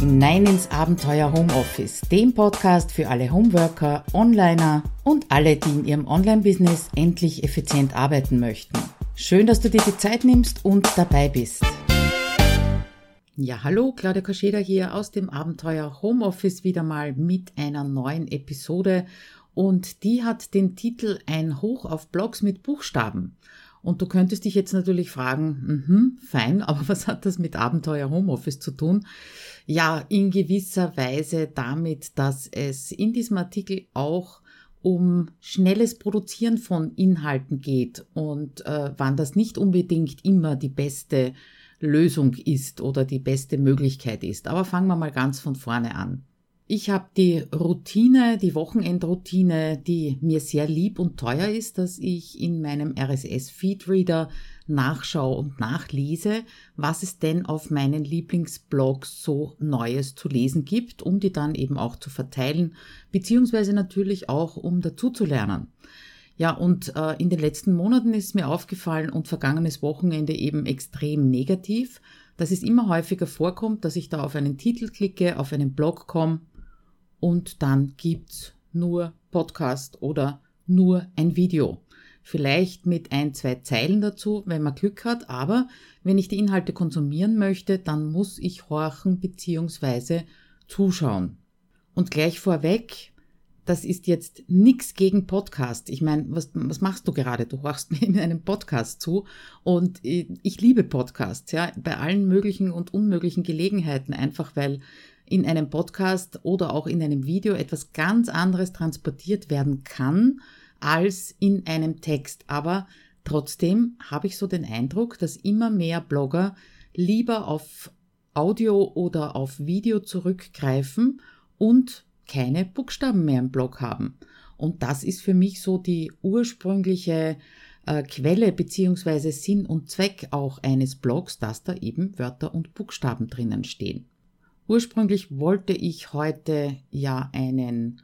hinein ins Abenteuer Homeoffice, dem Podcast für alle Homeworker, Onliner und alle, die in ihrem Online-Business endlich effizient arbeiten möchten. Schön, dass du dir die Zeit nimmst und dabei bist. Ja, hallo, Claudia Koscheda hier aus dem Abenteuer Homeoffice wieder mal mit einer neuen Episode und die hat den Titel Ein Hoch auf Blogs mit Buchstaben. Und du könntest dich jetzt natürlich fragen, mhm, fein, aber was hat das mit Abenteuer Homeoffice zu tun? Ja, in gewisser Weise damit, dass es in diesem Artikel auch um schnelles Produzieren von Inhalten geht und äh, wann das nicht unbedingt immer die beste Lösung ist oder die beste Möglichkeit ist. Aber fangen wir mal ganz von vorne an. Ich habe die Routine, die Wochenendroutine, die mir sehr lieb und teuer ist, dass ich in meinem RSS-Feedreader nachschaue und nachlese, was es denn auf meinen Lieblingsblogs so Neues zu lesen gibt, um die dann eben auch zu verteilen, beziehungsweise natürlich auch, um dazu zu lernen. Ja, und äh, in den letzten Monaten ist mir aufgefallen und vergangenes Wochenende eben extrem negativ, dass es immer häufiger vorkommt, dass ich da auf einen Titel klicke, auf einen Blog komme und dann gibt's nur Podcast oder nur ein Video. Vielleicht mit ein, zwei Zeilen dazu, wenn man Glück hat, aber wenn ich die Inhalte konsumieren möchte, dann muss ich horchen bzw. zuschauen. Und gleich vorweg, das ist jetzt nichts gegen Podcast. Ich meine, was, was machst du gerade? Du horchst mir in einem Podcast zu und ich liebe Podcasts, ja, bei allen möglichen und unmöglichen Gelegenheiten, einfach weil in einem Podcast oder auch in einem Video etwas ganz anderes transportiert werden kann als in einem Text. Aber trotzdem habe ich so den Eindruck, dass immer mehr Blogger lieber auf Audio oder auf Video zurückgreifen und keine Buchstaben mehr im Blog haben. Und das ist für mich so die ursprüngliche äh, Quelle beziehungsweise Sinn und Zweck auch eines Blogs, dass da eben Wörter und Buchstaben drinnen stehen. Ursprünglich wollte ich heute ja einen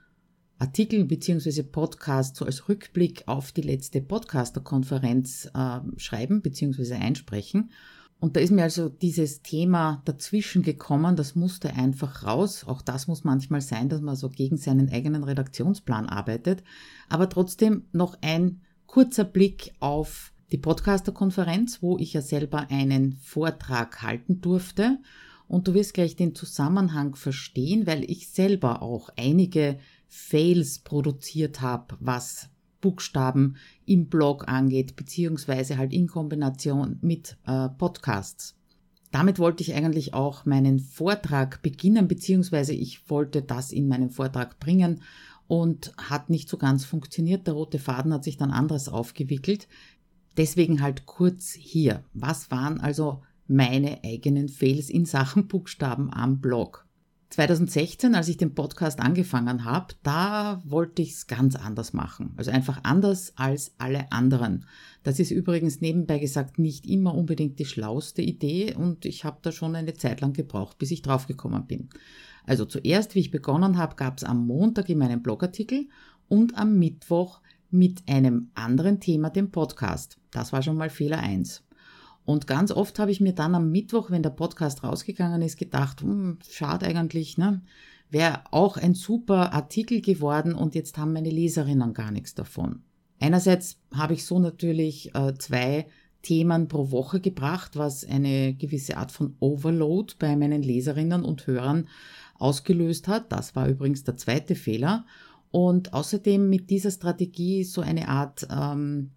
Artikel bzw. Podcast so als Rückblick auf die letzte Podcaster-Konferenz äh, schreiben bzw. einsprechen. Und da ist mir also dieses Thema dazwischen gekommen, das musste einfach raus. Auch das muss manchmal sein, dass man so gegen seinen eigenen Redaktionsplan arbeitet. Aber trotzdem noch ein kurzer Blick auf die Podcaster-Konferenz, wo ich ja selber einen Vortrag halten durfte und du wirst gleich den Zusammenhang verstehen, weil ich selber auch einige Fails produziert habe, was Buchstaben im Blog angeht, beziehungsweise halt in Kombination mit äh, Podcasts. Damit wollte ich eigentlich auch meinen Vortrag beginnen, beziehungsweise ich wollte das in meinen Vortrag bringen und hat nicht so ganz funktioniert. Der rote Faden hat sich dann anders aufgewickelt. Deswegen halt kurz hier. Was waren also meine eigenen Fails in Sachen Buchstaben am Blog. 2016, als ich den Podcast angefangen habe, da wollte ich es ganz anders machen. Also einfach anders als alle anderen. Das ist übrigens nebenbei gesagt nicht immer unbedingt die schlauste Idee und ich habe da schon eine Zeit lang gebraucht, bis ich draufgekommen bin. Also zuerst, wie ich begonnen habe, gab es am Montag in meinem Blogartikel und am Mittwoch mit einem anderen Thema den Podcast. Das war schon mal Fehler eins. Und ganz oft habe ich mir dann am Mittwoch, wenn der Podcast rausgegangen ist, gedacht, hm, schade eigentlich, ne? Wäre auch ein super Artikel geworden und jetzt haben meine Leserinnen gar nichts davon. Einerseits habe ich so natürlich äh, zwei Themen pro Woche gebracht, was eine gewisse Art von Overload bei meinen Leserinnen und Hörern ausgelöst hat. Das war übrigens der zweite Fehler. Und außerdem mit dieser Strategie so eine Art ähm,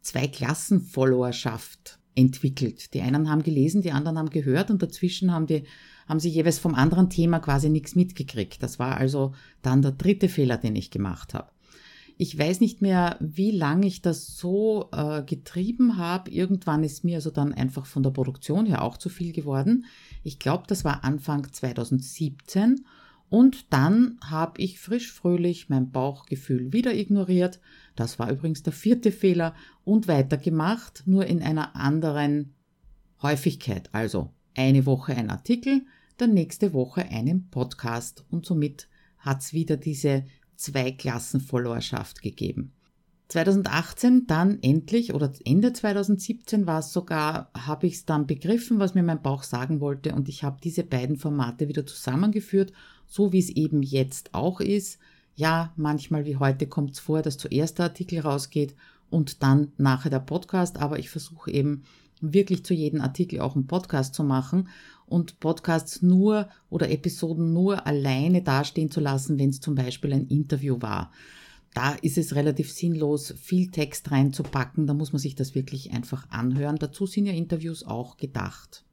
Zwei-Klassen-Followerschaft entwickelt. Die einen haben gelesen, die anderen haben gehört und dazwischen haben die, haben sie jeweils vom anderen Thema quasi nichts mitgekriegt. Das war also dann der dritte Fehler, den ich gemacht habe. Ich weiß nicht mehr, wie lange ich das so äh, getrieben habe. Irgendwann ist mir also dann einfach von der Produktion her auch zu viel geworden. Ich glaube, das war Anfang 2017 und dann habe ich frisch fröhlich mein Bauchgefühl wieder ignoriert. Das war übrigens der vierte Fehler und weitergemacht, nur in einer anderen Häufigkeit. Also eine Woche ein Artikel, dann nächste Woche einen Podcast und somit hat es wieder diese Zwei-Klassen-Followerschaft gegeben. 2018 dann endlich oder Ende 2017 war es sogar, habe ich es dann begriffen, was mir mein Bauch sagen wollte und ich habe diese beiden Formate wieder zusammengeführt, so wie es eben jetzt auch ist. Ja, manchmal wie heute kommt es vor, dass zuerst der Artikel rausgeht und dann nachher der Podcast, aber ich versuche eben wirklich zu jedem Artikel auch einen Podcast zu machen und Podcasts nur oder Episoden nur alleine dastehen zu lassen, wenn es zum Beispiel ein Interview war da ist es relativ sinnlos, viel Text reinzupacken. Da muss man sich das wirklich einfach anhören. Dazu sind ja Interviews auch gedacht.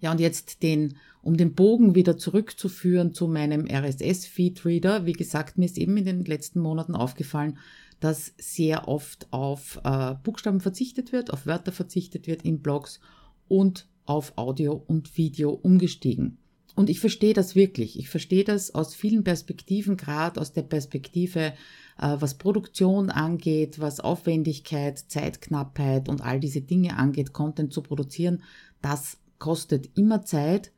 Ja, und jetzt den, um den Bogen wieder zurückzuführen zu meinem RSS-Feed-Reader. Wie gesagt, mir ist eben in den letzten Monaten aufgefallen, dass sehr oft auf äh, Buchstaben verzichtet wird, auf Wörter verzichtet wird in Blogs und auf Audio und Video umgestiegen. Und ich verstehe das wirklich. Ich verstehe das aus vielen Perspektiven, gerade aus der Perspektive was Produktion angeht, was Aufwendigkeit, Zeitknappheit und all diese Dinge angeht, Content zu produzieren, das kostet immer Zeit.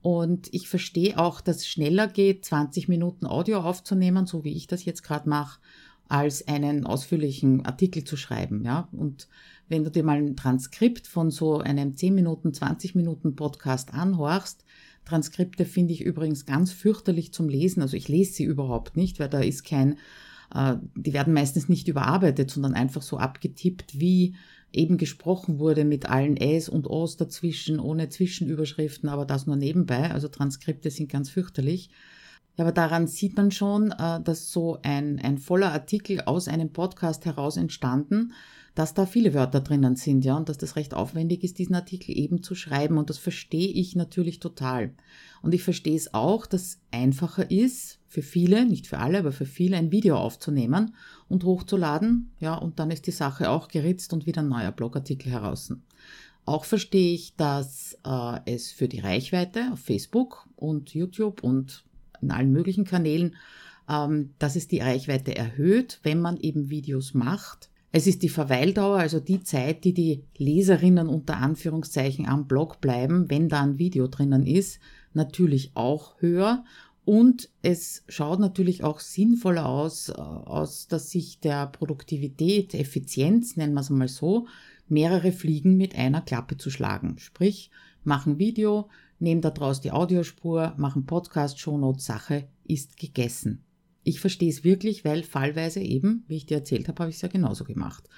Und ich verstehe auch, dass es schneller geht, 20 Minuten Audio aufzunehmen, so wie ich das jetzt gerade mache, als einen ausführlichen Artikel zu schreiben. Ja? Und wenn du dir mal ein Transkript von so einem 10 Minuten, 20 Minuten Podcast anhorchst, Transkripte finde ich übrigens ganz fürchterlich zum Lesen. Also ich lese sie überhaupt nicht, weil da ist kein äh, die werden meistens nicht überarbeitet, sondern einfach so abgetippt, wie eben gesprochen wurde mit allen Äs und Os dazwischen, ohne Zwischenüberschriften, aber das nur nebenbei. Also Transkripte sind ganz fürchterlich. Aber daran sieht man schon, äh, dass so ein, ein voller Artikel aus einem Podcast heraus entstanden, dass da viele Wörter drinnen sind, ja, und dass das recht aufwendig ist, diesen Artikel eben zu schreiben. Und das verstehe ich natürlich total. Und ich verstehe es auch, dass einfacher ist, für viele, nicht für alle, aber für viele ein Video aufzunehmen und hochzuladen, ja, und dann ist die Sache auch geritzt und wieder ein neuer Blogartikel heraus. Auch verstehe ich, dass äh, es für die Reichweite auf Facebook und YouTube und in allen möglichen Kanälen, ähm, dass es die Reichweite erhöht, wenn man eben Videos macht. Es ist die Verweildauer, also die Zeit, die die Leserinnen unter Anführungszeichen am Blog bleiben, wenn da ein Video drinnen ist, natürlich auch höher. Und es schaut natürlich auch sinnvoller aus, äh, aus der Sicht der Produktivität, Effizienz, nennen wir es mal so, mehrere Fliegen mit einer Klappe zu schlagen. Sprich, machen Video, nehmen daraus die Audiospur, machen Podcast, Shownotes, Sache ist gegessen. Ich verstehe es wirklich, weil fallweise eben, wie ich dir erzählt habe, habe ich es ja genauso gemacht.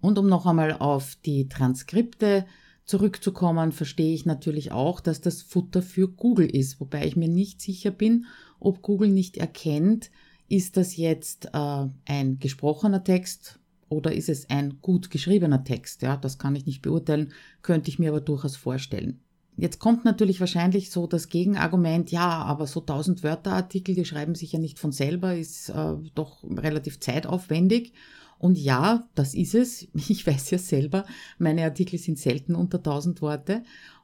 Und um noch einmal auf die Transkripte zurückzukommen, verstehe ich natürlich auch, dass das Futter für Google ist, wobei ich mir nicht sicher bin, ob Google nicht erkennt, ist das jetzt äh, ein gesprochener Text oder ist es ein gut geschriebener Text? Ja, das kann ich nicht beurteilen, könnte ich mir aber durchaus vorstellen. Jetzt kommt natürlich wahrscheinlich so das Gegenargument, ja, aber so 1000 Wörter Artikel, die schreiben sich ja nicht von selber, ist äh, doch relativ zeitaufwendig. Und ja, das ist es. Ich weiß ja selber, meine Artikel sind selten unter 1000 Worte.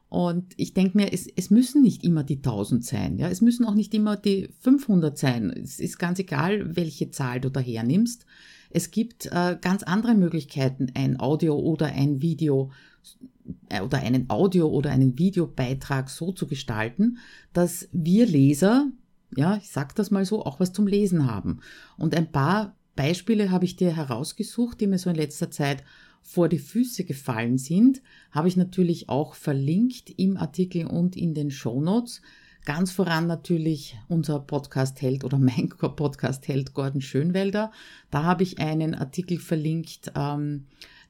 Und ich denke mir, es, es müssen nicht immer die 1000 sein. Ja? Es müssen auch nicht immer die 500 sein. Es ist ganz egal, welche Zahl du daher nimmst. Es gibt äh, ganz andere Möglichkeiten, ein Audio oder ein Video äh, oder einen Audio oder einen Videobeitrag so zu gestalten, dass wir Leser, ja, ich sag das mal so, auch was zum Lesen haben. Und ein paar Beispiele habe ich dir herausgesucht, die mir so in letzter Zeit vor die Füße gefallen sind, habe ich natürlich auch verlinkt im Artikel und in den Show Notes. Ganz voran natürlich unser Podcast-Held oder mein Podcast-Held Gordon Schönwelder. Da habe ich einen Artikel verlinkt, ähm,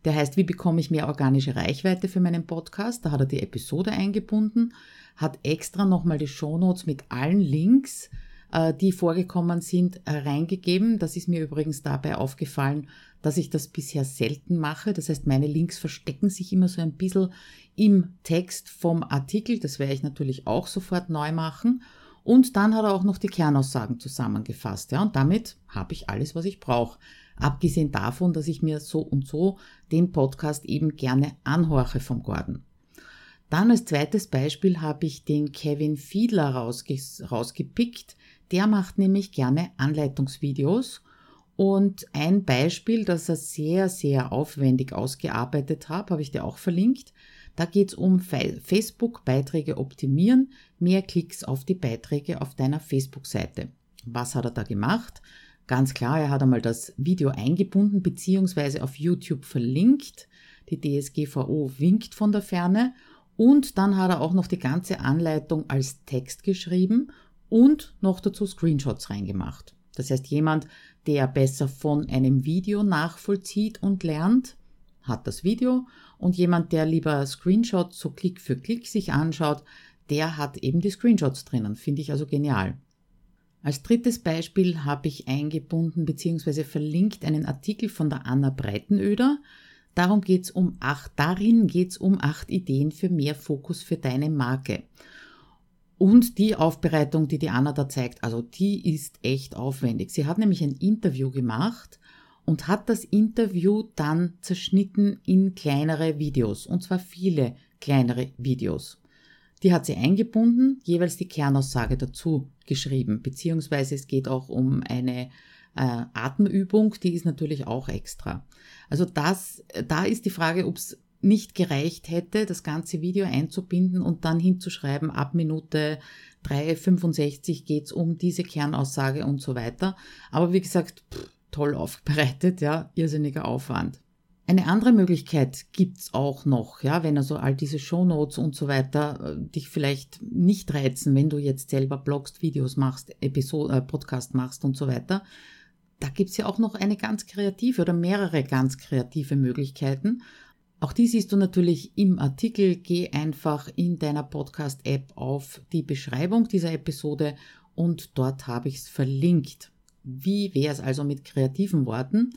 der heißt, wie bekomme ich mehr organische Reichweite für meinen Podcast? Da hat er die Episode eingebunden, hat extra nochmal die Show Notes mit allen Links die vorgekommen sind, äh, reingegeben. Das ist mir übrigens dabei aufgefallen, dass ich das bisher selten mache. Das heißt, meine Links verstecken sich immer so ein bisschen im Text vom Artikel. Das werde ich natürlich auch sofort neu machen. Und dann hat er auch noch die Kernaussagen zusammengefasst. Ja, und damit habe ich alles, was ich brauche. Abgesehen davon, dass ich mir so und so den Podcast eben gerne anhorche vom Gordon. Dann als zweites Beispiel habe ich den Kevin Fiedler rausge rausgepickt. Der macht nämlich gerne Anleitungsvideos und ein Beispiel, das er sehr, sehr aufwendig ausgearbeitet hat, habe ich dir auch verlinkt. Da geht es um Facebook-Beiträge optimieren, mehr Klicks auf die Beiträge auf deiner Facebook-Seite. Was hat er da gemacht? Ganz klar, er hat einmal das Video eingebunden bzw. auf YouTube verlinkt. Die DSGVO winkt von der Ferne. Und dann hat er auch noch die ganze Anleitung als Text geschrieben und noch dazu Screenshots reingemacht. Das heißt, jemand, der besser von einem Video nachvollzieht und lernt, hat das Video und jemand, der lieber Screenshots so Klick für Klick sich anschaut, der hat eben die Screenshots drinnen. Finde ich also genial. Als drittes Beispiel habe ich eingebunden bzw. verlinkt einen Artikel von der Anna Breitenöder. Darum geht's um acht, darin geht's um acht Ideen für mehr Fokus für deine Marke. Und die Aufbereitung, die die Anna da zeigt, also die ist echt aufwendig. Sie hat nämlich ein Interview gemacht und hat das Interview dann zerschnitten in kleinere Videos, und zwar viele kleinere Videos. Die hat sie eingebunden, jeweils die Kernaussage dazu geschrieben, beziehungsweise es geht auch um eine äh, Atemübung, die ist natürlich auch extra. Also das, da ist die Frage, ob es nicht gereicht hätte, das ganze Video einzubinden und dann hinzuschreiben, ab Minute 3,65 geht's um diese Kernaussage und so weiter. Aber wie gesagt, pff, toll aufbereitet, ja, irrsinniger Aufwand. Eine andere Möglichkeit gibt's auch noch, ja, wenn also all diese Shownotes und so weiter äh, dich vielleicht nicht reizen, wenn du jetzt selber blogst, Videos machst, Episode, äh, Podcast machst und so weiter. Da gibt's ja auch noch eine ganz kreative oder mehrere ganz kreative Möglichkeiten. Auch die siehst du natürlich im Artikel. Geh einfach in deiner Podcast-App auf die Beschreibung dieser Episode und dort habe ich es verlinkt. Wie wäre es also mit kreativen Worten?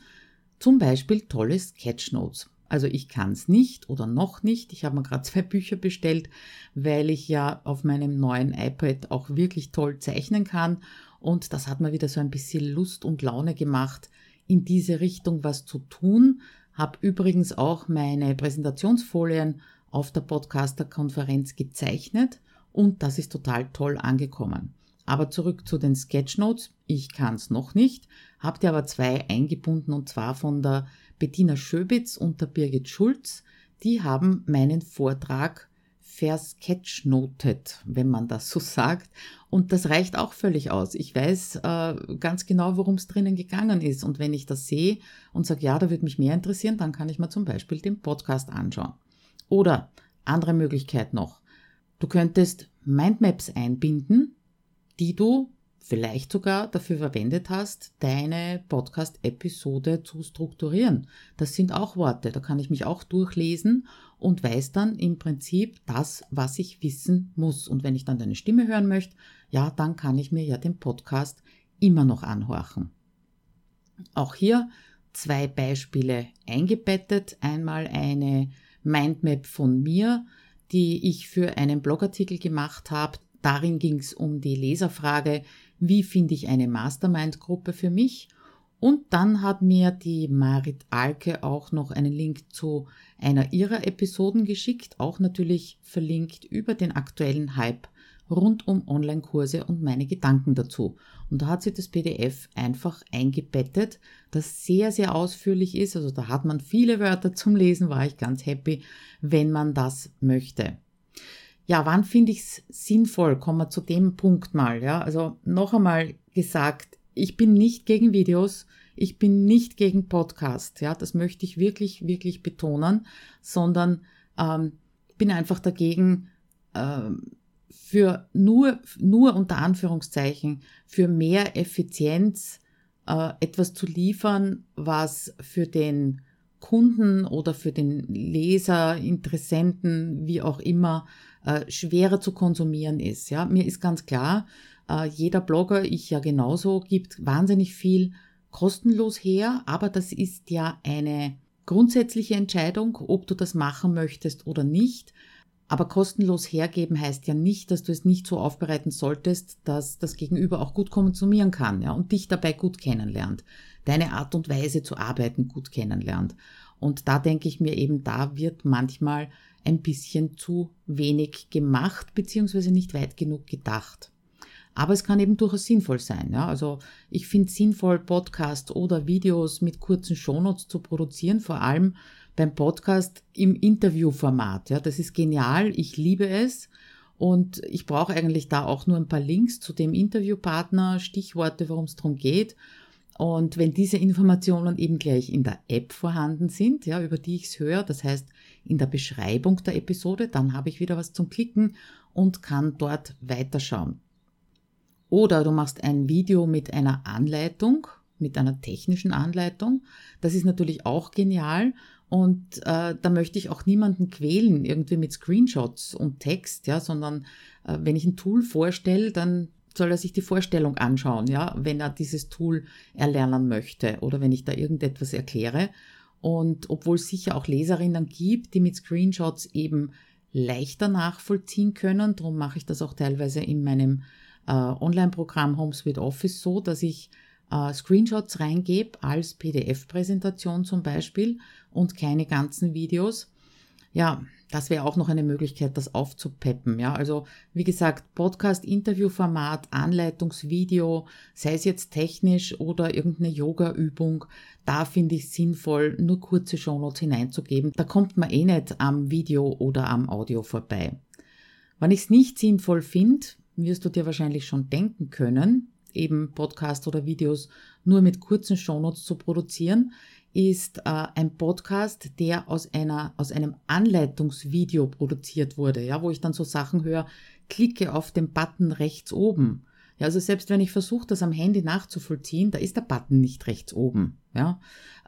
Zum Beispiel tolle Sketchnotes. Also ich kann es nicht oder noch nicht. Ich habe mir gerade zwei Bücher bestellt, weil ich ja auf meinem neuen iPad auch wirklich toll zeichnen kann. Und das hat mir wieder so ein bisschen Lust und Laune gemacht, in diese Richtung was zu tun. Habe übrigens auch meine Präsentationsfolien auf der Podcaster-Konferenz gezeichnet und das ist total toll angekommen. Aber zurück zu den Sketchnotes. Ich kann es noch nicht, habt ihr aber zwei eingebunden und zwar von der Bettina Schöbitz und der Birgit Schulz. Die haben meinen Vortrag versketchnotet, wenn man das so sagt. Und das reicht auch völlig aus. Ich weiß äh, ganz genau, worum es drinnen gegangen ist. Und wenn ich das sehe und sage, ja, da würde mich mehr interessieren, dann kann ich mir zum Beispiel den Podcast anschauen. Oder andere Möglichkeit noch. Du könntest Mindmaps einbinden, die du vielleicht sogar dafür verwendet hast, deine Podcast-Episode zu strukturieren. Das sind auch Worte, da kann ich mich auch durchlesen und weiß dann im Prinzip das, was ich wissen muss. Und wenn ich dann deine Stimme hören möchte, ja, dann kann ich mir ja den Podcast immer noch anhorchen. Auch hier zwei Beispiele eingebettet. Einmal eine Mindmap von mir, die ich für einen Blogartikel gemacht habe. Darin ging es um die Leserfrage, wie finde ich eine Mastermind-Gruppe für mich? Und dann hat mir die Marit Alke auch noch einen Link zu einer ihrer Episoden geschickt, auch natürlich verlinkt über den aktuellen Hype rund um Online-Kurse und meine Gedanken dazu. Und da hat sie das PDF einfach eingebettet, das sehr, sehr ausführlich ist. Also da hat man viele Wörter zum Lesen, war ich ganz happy, wenn man das möchte. Ja, wann finde ich es sinnvoll? Kommen wir zu dem Punkt mal. Ja, also noch einmal gesagt, ich bin nicht gegen Videos, ich bin nicht gegen Podcast. Ja, das möchte ich wirklich, wirklich betonen, sondern ähm, bin einfach dagegen, ähm, für nur, nur unter Anführungszeichen, für mehr Effizienz äh, etwas zu liefern, was für den Kunden oder für den Leser, Interessenten, wie auch immer, äh, schwerer zu konsumieren ist. Ja, mir ist ganz klar, äh, jeder Blogger, ich ja genauso, gibt wahnsinnig viel kostenlos her, aber das ist ja eine grundsätzliche Entscheidung, ob du das machen möchtest oder nicht. Aber kostenlos hergeben heißt ja nicht, dass du es nicht so aufbereiten solltest, dass das Gegenüber auch gut konsumieren kann, ja, und dich dabei gut kennenlernt. Deine Art und Weise zu arbeiten gut kennenlernt. Und da denke ich mir eben, da wird manchmal ein bisschen zu wenig gemacht, beziehungsweise nicht weit genug gedacht. Aber es kann eben durchaus sinnvoll sein. Ja? Also ich finde sinnvoll, Podcasts oder Videos mit kurzen Shownotes zu produzieren, vor allem beim Podcast im Interviewformat. Ja? Das ist genial, ich liebe es. Und ich brauche eigentlich da auch nur ein paar Links zu dem Interviewpartner, Stichworte, worum es darum geht. Und wenn diese Informationen eben gleich in der App vorhanden sind, ja, über die ich es höre, das heißt in der Beschreibung der Episode, dann habe ich wieder was zum Klicken und kann dort weiterschauen. Oder du machst ein Video mit einer Anleitung, mit einer technischen Anleitung. Das ist natürlich auch genial. Und äh, da möchte ich auch niemanden quälen, irgendwie mit Screenshots und Text, ja, sondern äh, wenn ich ein Tool vorstelle, dann soll er sich die Vorstellung anschauen, ja, wenn er dieses Tool erlernen möchte oder wenn ich da irgendetwas erkläre. Und obwohl es sicher auch Leserinnen gibt, die mit Screenshots eben leichter nachvollziehen können, darum mache ich das auch teilweise in meinem äh, Online-Programm HomeSuite Office so, dass ich äh, Screenshots reingebe als PDF-Präsentation zum Beispiel und keine ganzen Videos. Ja, das wäre auch noch eine Möglichkeit, das aufzupeppen. Ja, also wie gesagt, Podcast, Interviewformat, Anleitungsvideo, sei es jetzt technisch oder irgendeine Yoga-Übung, da finde ich sinnvoll, nur kurze Shownotes hineinzugeben. Da kommt man eh nicht am Video oder am Audio vorbei. Wenn ich es nicht sinnvoll finde, wirst du dir wahrscheinlich schon denken können, eben Podcast oder Videos nur mit kurzen Shownotes zu produzieren, ist äh, ein Podcast, der aus einer aus einem Anleitungsvideo produziert wurde, ja, wo ich dann so Sachen höre, klicke auf den Button rechts oben. Ja, also selbst wenn ich versuche, das am Handy nachzuvollziehen, da ist der Button nicht rechts oben. Ja,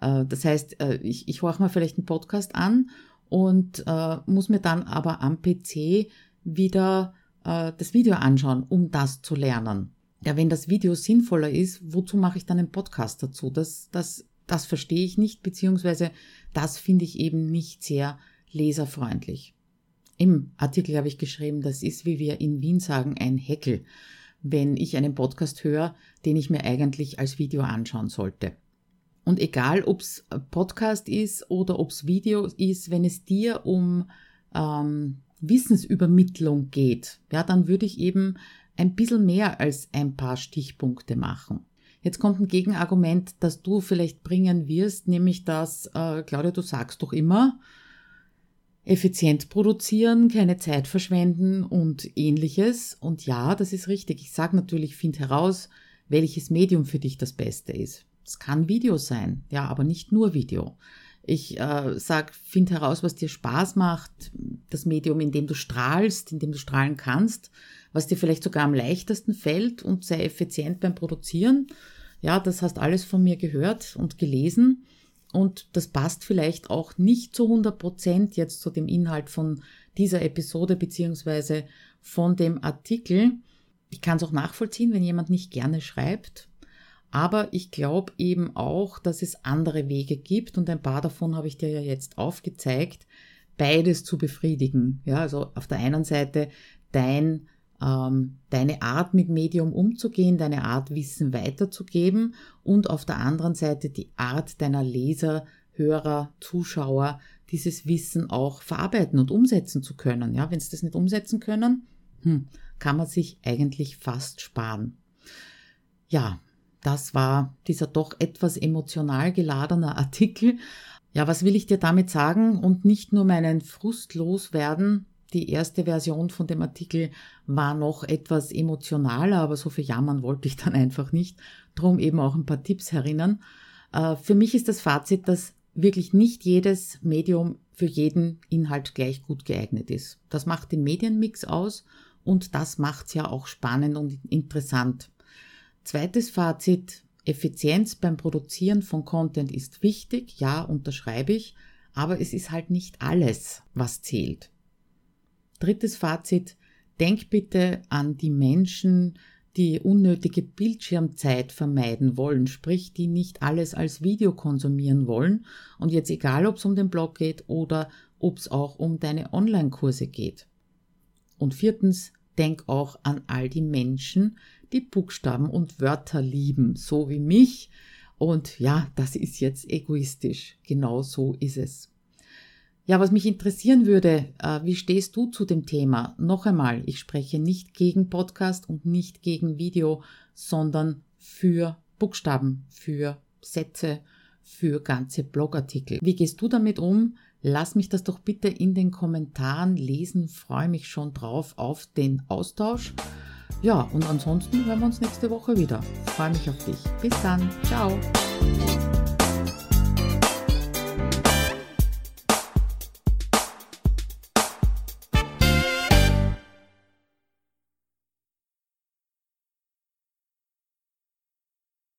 äh, das heißt, äh, ich, ich horche mir vielleicht einen Podcast an und äh, muss mir dann aber am PC wieder äh, das Video anschauen, um das zu lernen. Ja, wenn das Video sinnvoller ist, wozu mache ich dann einen Podcast dazu? Das, das, das verstehe ich nicht, beziehungsweise das finde ich eben nicht sehr leserfreundlich. Im Artikel habe ich geschrieben, das ist, wie wir in Wien sagen, ein Heckel, wenn ich einen Podcast höre, den ich mir eigentlich als Video anschauen sollte. Und egal, ob es Podcast ist oder ob es Video ist, wenn es dir um ähm, Wissensübermittlung geht, ja, dann würde ich eben ein bisschen mehr als ein paar Stichpunkte machen. Jetzt kommt ein Gegenargument, das du vielleicht bringen wirst, nämlich dass, äh, Claudia, du sagst doch immer, effizient produzieren, keine Zeit verschwenden und ähnliches. Und ja, das ist richtig. Ich sage natürlich, find heraus, welches Medium für dich das Beste ist. Es kann Video sein, ja, aber nicht nur Video. Ich äh, sag, find heraus, was dir Spaß macht, das Medium, in dem du strahlst, in dem du strahlen kannst, was dir vielleicht sogar am leichtesten fällt und sei effizient beim Produzieren. Ja, das hast alles von mir gehört und gelesen und das passt vielleicht auch nicht zu 100 Prozent jetzt zu dem Inhalt von dieser Episode beziehungsweise von dem Artikel. Ich kann es auch nachvollziehen, wenn jemand nicht gerne schreibt aber ich glaube eben auch, dass es andere Wege gibt und ein paar davon habe ich dir ja jetzt aufgezeigt, beides zu befriedigen. Ja, also auf der einen Seite dein, ähm, deine Art mit Medium umzugehen, deine Art Wissen weiterzugeben und auf der anderen Seite die Art deiner Leser, Hörer, Zuschauer, dieses Wissen auch verarbeiten und umsetzen zu können. Ja, wenn sie das nicht umsetzen können, hm, kann man sich eigentlich fast sparen. Ja, das war dieser doch etwas emotional geladene Artikel. Ja, was will ich dir damit sagen? Und nicht nur meinen Frust loswerden. Die erste Version von dem Artikel war noch etwas emotionaler, aber so viel jammern wollte ich dann einfach nicht. Drum eben auch ein paar Tipps herinnen. Äh, für mich ist das Fazit, dass wirklich nicht jedes Medium für jeden Inhalt gleich gut geeignet ist. Das macht den Medienmix aus und das macht's ja auch spannend und interessant. Zweites Fazit, Effizienz beim Produzieren von Content ist wichtig, ja, unterschreibe ich, aber es ist halt nicht alles, was zählt. Drittes Fazit, denk bitte an die Menschen, die unnötige Bildschirmzeit vermeiden wollen, sprich die nicht alles als Video konsumieren wollen und jetzt egal, ob es um den Blog geht oder ob es auch um deine Online-Kurse geht. Und viertens, denk auch an all die Menschen, die Buchstaben und Wörter lieben, so wie mich. Und ja, das ist jetzt egoistisch. Genau so ist es. Ja, was mich interessieren würde, äh, wie stehst du zu dem Thema? Noch einmal, ich spreche nicht gegen Podcast und nicht gegen Video, sondern für Buchstaben, für Sätze, für ganze Blogartikel. Wie gehst du damit um? Lass mich das doch bitte in den Kommentaren lesen, freue mich schon drauf auf den Austausch. Ja, und ansonsten hören wir uns nächste Woche wieder. Ich freue mich auf dich. Bis dann. Ciao.